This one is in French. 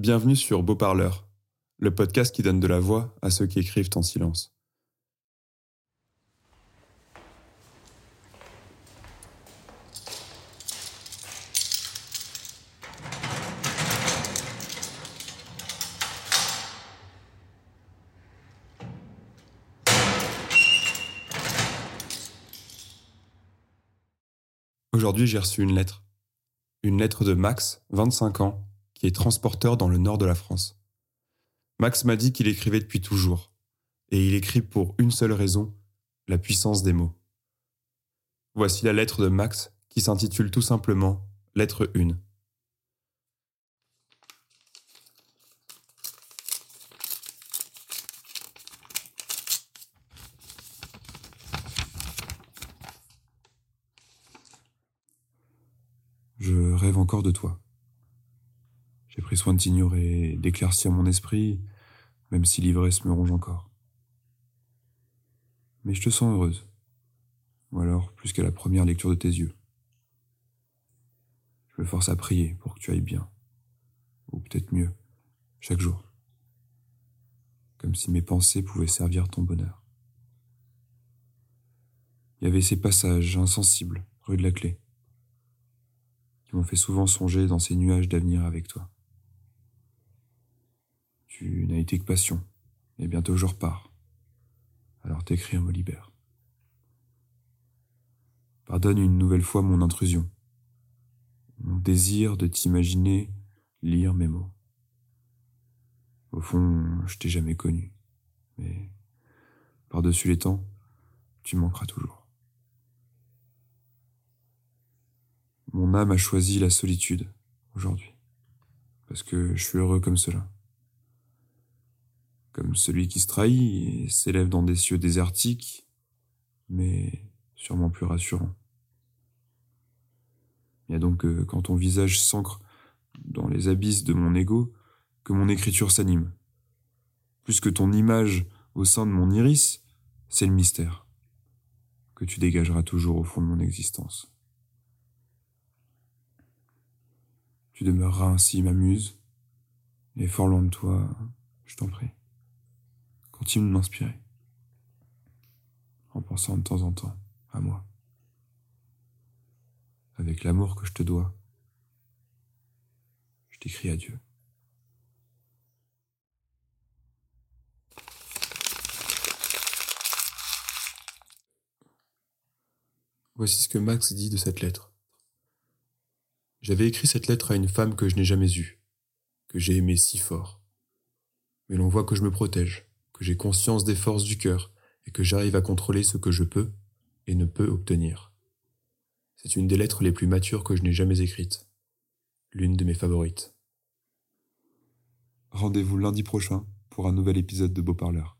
Bienvenue sur Beau Parleur, le podcast qui donne de la voix à ceux qui écrivent en silence. Aujourd'hui, j'ai reçu une lettre. Une lettre de Max, 25 ans, qui est transporteur dans le nord de la France. Max m'a dit qu'il écrivait depuis toujours, et il écrit pour une seule raison, la puissance des mots. Voici la lettre de Max qui s'intitule tout simplement Lettre 1. Je rêve encore de toi. J'ai pris soin de t'ignorer et d'éclaircir mon esprit, même si l'ivresse me ronge encore. Mais je te sens heureuse. Ou alors plus qu'à la première lecture de tes yeux. Je me force à prier pour que tu ailles bien. Ou peut-être mieux, chaque jour. Comme si mes pensées pouvaient servir ton bonheur. Il y avait ces passages insensibles, rue de la Clé, qui m'ont fait souvent songer dans ces nuages d'avenir avec toi. Tu n'as été que passion, et bientôt je repars. Alors t'écrire me libère. Pardonne une nouvelle fois mon intrusion, mon désir de t'imaginer lire mes mots. Au fond, je t'ai jamais connu, mais par-dessus les temps, tu manqueras toujours. Mon âme a choisi la solitude aujourd'hui, parce que je suis heureux comme cela. Comme celui qui se trahit et s'élève dans des cieux désertiques, mais sûrement plus rassurant. Il y a donc euh, quand ton visage s'ancre dans les abysses de mon ego que mon écriture s'anime. Plus que ton image au sein de mon iris, c'est le mystère que tu dégageras toujours au fond de mon existence. Tu demeureras ainsi ma muse, et fort loin de toi, je t'en prie. Continue de m'inspirer, en pensant de temps en temps à moi. Avec l'amour que je te dois, je t'écris adieu. Voici ce que Max dit de cette lettre. J'avais écrit cette lettre à une femme que je n'ai jamais eue, que j'ai aimée si fort. Mais l'on voit que je me protège, que j'ai conscience des forces du cœur et que j'arrive à contrôler ce que je peux et ne peux obtenir. C'est une des lettres les plus matures que je n'ai jamais écrites, l'une de mes favorites. Rendez-vous lundi prochain pour un nouvel épisode de Beau Parleur.